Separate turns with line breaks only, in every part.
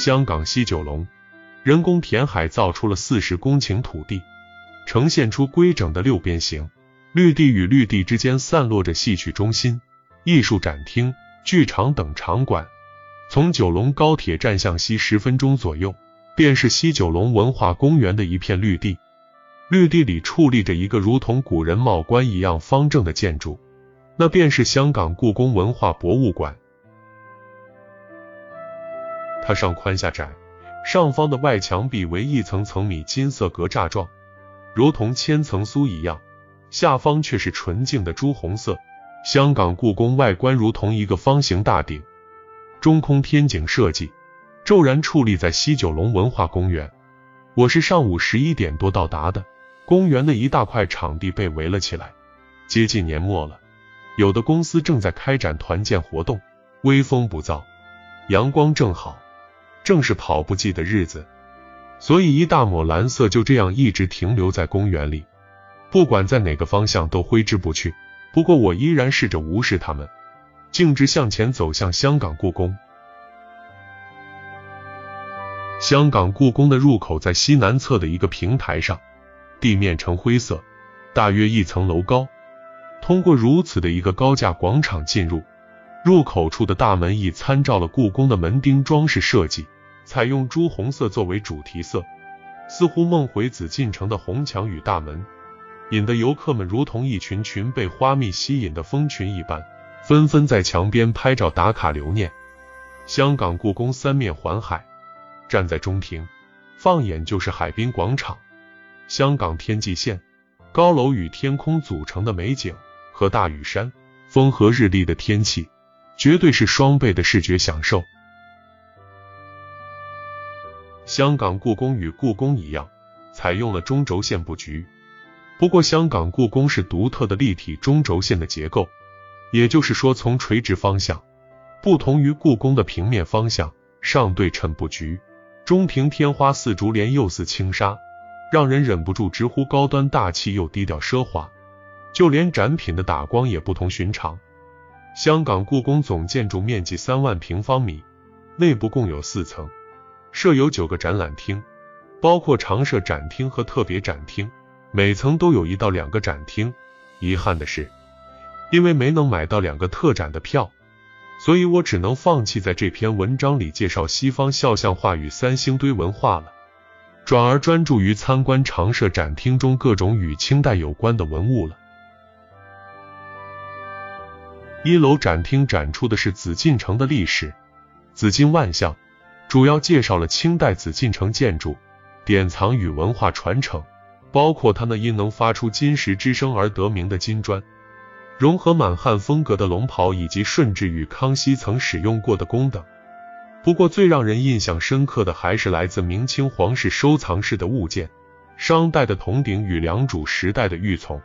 香港西九龙人工填海造出了四十公顷土地，呈现出规整的六边形，绿地与绿地之间散落着戏曲中心、艺术展厅、剧场等场馆。从九龙高铁站向西十分钟左右，便是西九龙文化公园的一片绿地。绿地里矗立着一个如同古人帽冠一样方正的建筑，那便是香港故宫文化博物馆。它上宽下窄，上方的外墙壁为一层层米金色格栅状，如同千层酥一样；下方却是纯净的朱红色。香港故宫外观如同一个方形大顶，中空天井设计，骤然矗立在西九龙文化公园。我是上午十一点多到达的，公园的一大块场地被围了起来。接近年末了，有的公司正在开展团建活动，微风不燥，阳光正好。正是跑步季的日子，所以一大抹蓝色就这样一直停留在公园里，不管在哪个方向都挥之不去。不过我依然试着无视他们，径直向前走向香港故宫。香港故宫的入口在西南侧的一个平台上，地面呈灰色，大约一层楼高。通过如此的一个高架广场进入。入口处的大门亦参照了故宫的门钉装饰设计，采用朱红色作为主题色，似乎梦回紫禁城的红墙与大门，引得游客们如同一群群被花蜜吸引的蜂群一般，纷纷在墙边拍照打卡留念。香港故宫三面环海，站在中庭，放眼就是海滨广场、香港天际线、高楼与天空组成的美景和大屿山、风和日丽的天气。绝对是双倍的视觉享受。香港故宫与故宫一样，采用了中轴线布局。不过，香港故宫是独特的立体中轴线的结构，也就是说，从垂直方向，不同于故宫的平面方向上对称布局。中庭天花似竹帘又似轻纱，让人忍不住直呼高端大气又低调奢华。就连展品的打光也不同寻常。香港故宫总建筑面积三万平方米，内部共有四层，设有九个展览厅，包括常设展厅和特别展厅，每层都有一到两个展厅。遗憾的是，因为没能买到两个特展的票，所以我只能放弃在这篇文章里介绍西方肖像画与三星堆文化了，转而专注于参观常设展厅中各种与清代有关的文物了。一楼展厅展出的是紫禁城的历史，紫金万象，主要介绍了清代紫禁城建筑典藏与文化传承，包括它那因能发出金石之声而得名的金砖，融合满汉风格的龙袍，以及顺治与康熙曾使用过的宫等。不过最让人印象深刻的还是来自明清皇室收藏室的物件，商代的铜鼎与良渚时代的玉琮。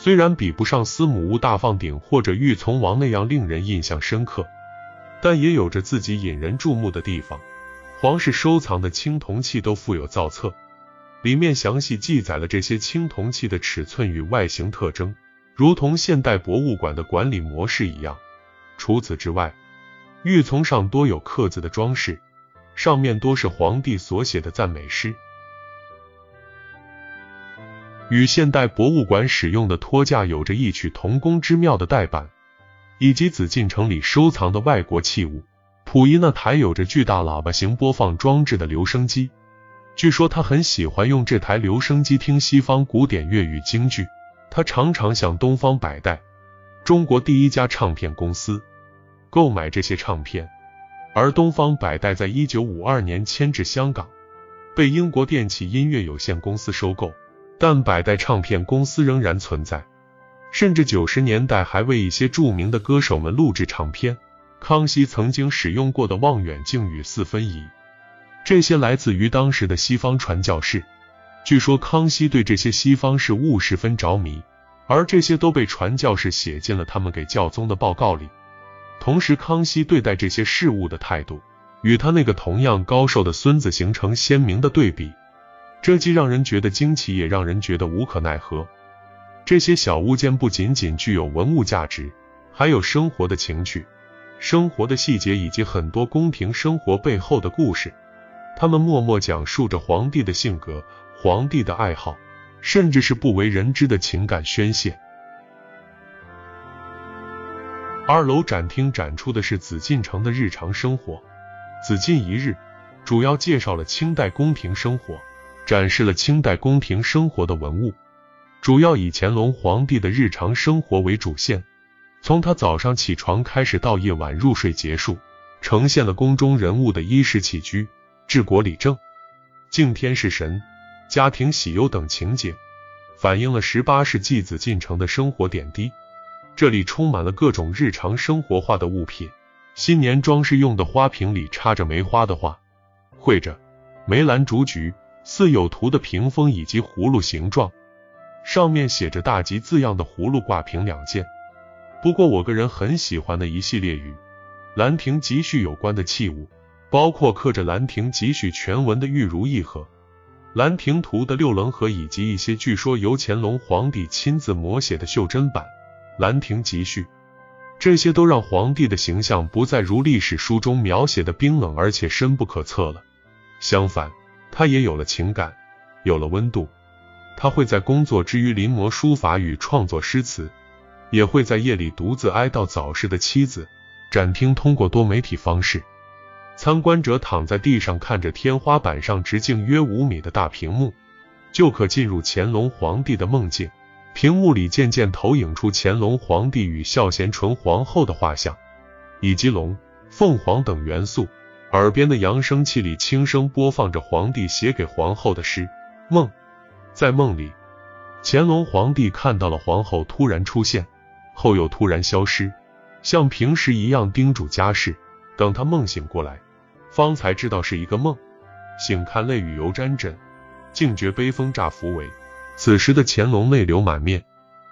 虽然比不上司母戊大放鼎或者玉琮王那样令人印象深刻，但也有着自己引人注目的地方。皇室收藏的青铜器都附有造册，里面详细记载了这些青铜器的尺寸与外形特征，如同现代博物馆的管理模式一样。除此之外，玉琮上多有刻字的装饰，上面多是皇帝所写的赞美诗。与现代博物馆使用的托架有着异曲同工之妙的带板，以及紫禁城里收藏的外国器物。溥仪那台有着巨大喇叭形播放装置的留声机，据说他很喜欢用这台留声机听西方古典粤语京剧。他常常向东方百代，中国第一家唱片公司购买这些唱片，而东方百代在一九五二年迁至香港，被英国电器音乐有限公司收购。但百代唱片公司仍然存在，甚至九十年代还为一些著名的歌手们录制唱片。康熙曾经使用过的望远镜与四分仪，这些来自于当时的西方传教士。据说康熙对这些西方事物十分着迷，而这些都被传教士写进了他们给教宗的报告里。同时，康熙对待这些事物的态度，与他那个同样高寿的孙子形成鲜明的对比。这既让人觉得惊奇，也让人觉得无可奈何。这些小物件不仅仅具有文物价值，还有生活的情趣。生活的细节以及很多宫廷生活背后的故事。他们默默讲述着皇帝的性格、皇帝的爱好，甚至是不为人知的情感宣泄。二楼展厅展出的是紫禁城的日常生活，紫禁一日主要介绍了清代宫廷生活，展示了清代宫廷生活的文物，主要以乾隆皇帝的日常生活为主线，从他早上起床开始到夜晚入睡结束，呈现了宫中人物的衣食起居、治国理政、敬天事神、家庭喜忧等情节，反映了十八世纪紫禁城的生活点滴。这里充满了各种日常生活化的物品，新年装饰用的花瓶里插着梅花的画，绘着梅兰竹菊、似有图的屏风以及葫芦形状，上面写着大吉字样的葫芦挂瓶两件。不过我个人很喜欢的一系列与《兰亭集序》有关的器物，包括刻着《兰亭集序》全文的玉如意盒、《兰亭图》的六棱盒，以及一些据说由乾隆皇帝亲自摹写的袖珍版。《兰亭集序》，这些都让皇帝的形象不再如历史书中描写的冰冷而且深不可测了。相反，他也有了情感，有了温度。他会在工作之余临摹书法与创作诗词，也会在夜里独自哀悼早逝的妻子。展厅通过多媒体方式，参观者躺在地上看着天花板上直径约五米的大屏幕，就可进入乾隆皇帝的梦境。屏幕里渐渐投影出乾隆皇帝与孝贤纯皇后的画像，以及龙、凤凰等元素。耳边的扬声器里轻声播放着皇帝写给皇后的诗。梦，在梦里，乾隆皇帝看到了皇后突然出现，后又突然消失，像平时一样叮嘱家事。等他梦醒过来，方才知道是一个梦。醒看泪雨犹沾枕，竟觉悲风乍拂围。此时的乾隆泪流满面，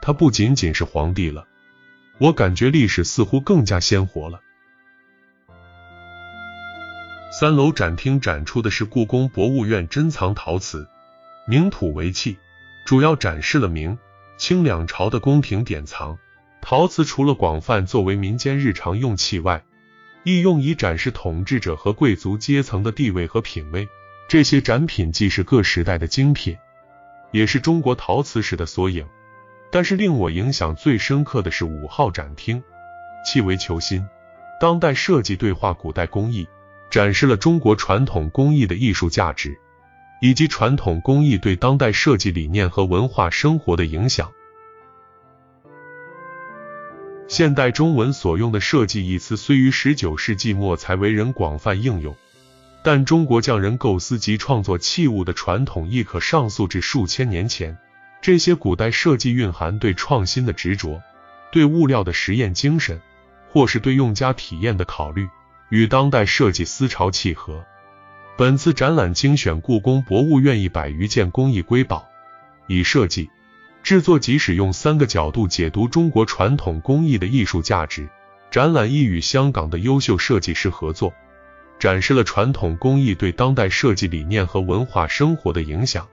他不仅仅是皇帝了，我感觉历史似乎更加鲜活了。三楼展厅展出的是故宫博物院珍藏陶瓷，明土为器，主要展示了明清两朝的宫廷典藏。陶瓷除了广泛作为民间日常用器外，亦用以展示统治者和贵族阶层的地位和品位。这些展品既是各时代的精品。也是中国陶瓷史的缩影，但是令我影响最深刻的是五号展厅，气为求新，当代设计对话古代工艺，展示了中国传统工艺的艺术价值，以及传统工艺对当代设计理念和文化生活的影响。现代中文所用的“设计”一词，虽于十九世纪末才为人广泛应用。但中国匠人构思及创作器物的传统亦可上溯至数千年前。这些古代设计蕴含对创新的执着，对物料的实验精神，或是对用家体验的考虑，与当代设计思潮契合。本次展览精选故宫博物院一百余件工艺瑰宝，以设计、制作及使用三个角度解读中国传统工艺的艺术价值。展览亦与香港的优秀设计师合作。展示了传统工艺对当代设计理念和文化生活的影响。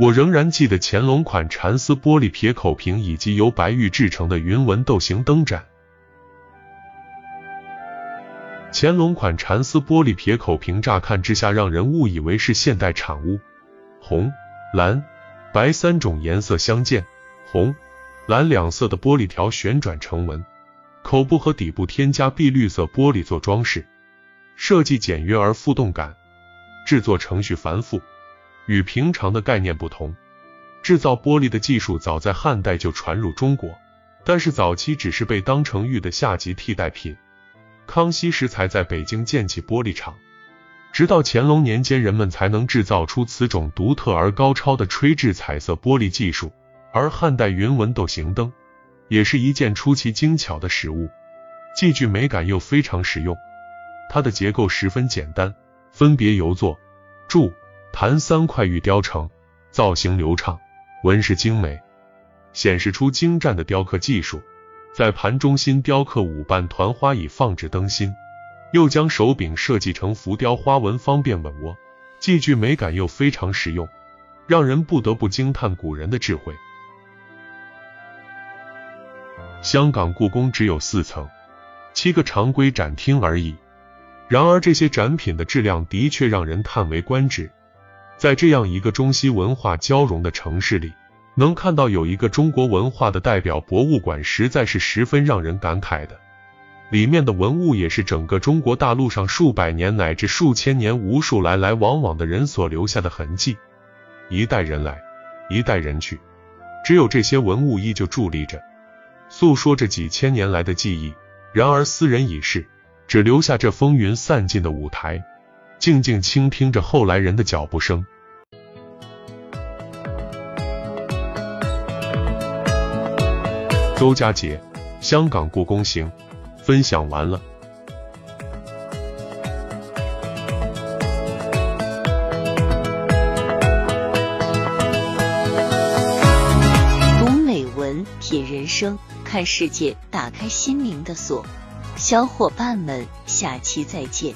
我仍然记得乾隆款蚕丝玻璃撇口瓶以及由白玉制成的云纹斗形灯盏。乾隆款蚕丝玻璃撇口瓶乍看之下让人误以为是现代产物，红、蓝、白三种颜色相间，红、蓝两色的玻璃条旋转成纹，口部和底部添加碧绿色玻璃做装饰。设计简约而富动感，制作程序繁复，与平常的概念不同。制造玻璃的技术早在汉代就传入中国，但是早期只是被当成玉的下级替代品。康熙时才在北京建起玻璃厂，直到乾隆年间，人们才能制造出此种独特而高超的吹制彩色玻璃技术。而汉代云纹斗形灯也是一件出奇精巧的实物，既具美感又非常实用。它的结构十分简单，分别由座、柱、坛三块玉雕成，造型流畅，纹饰精美，显示出精湛的雕刻技术。在盘中心雕刻五瓣团花以放置灯芯，又将手柄设计成浮雕花纹，方便稳握，既具美感又非常实用，让人不得不惊叹古人的智慧。香港故宫只有四层。七个常规展厅而已。然而，这些展品的质量的确让人叹为观止。在这样一个中西文化交融的城市里，能看到有一个中国文化的代表博物馆，实在是十分让人感慨的。里面的文物也是整个中国大陆上数百年乃至数千年无数来来往往的人所留下的痕迹。一代人来，一代人去，只有这些文物依旧伫立着，诉说着几千年来的记忆。然而斯人已逝，只留下这风云散尽的舞台，静静倾听着后来人的脚步声。周家杰，香港故宫行，分享完了。
读美文品人生，看世界，打开心灵的锁。小伙伴们，下期再见。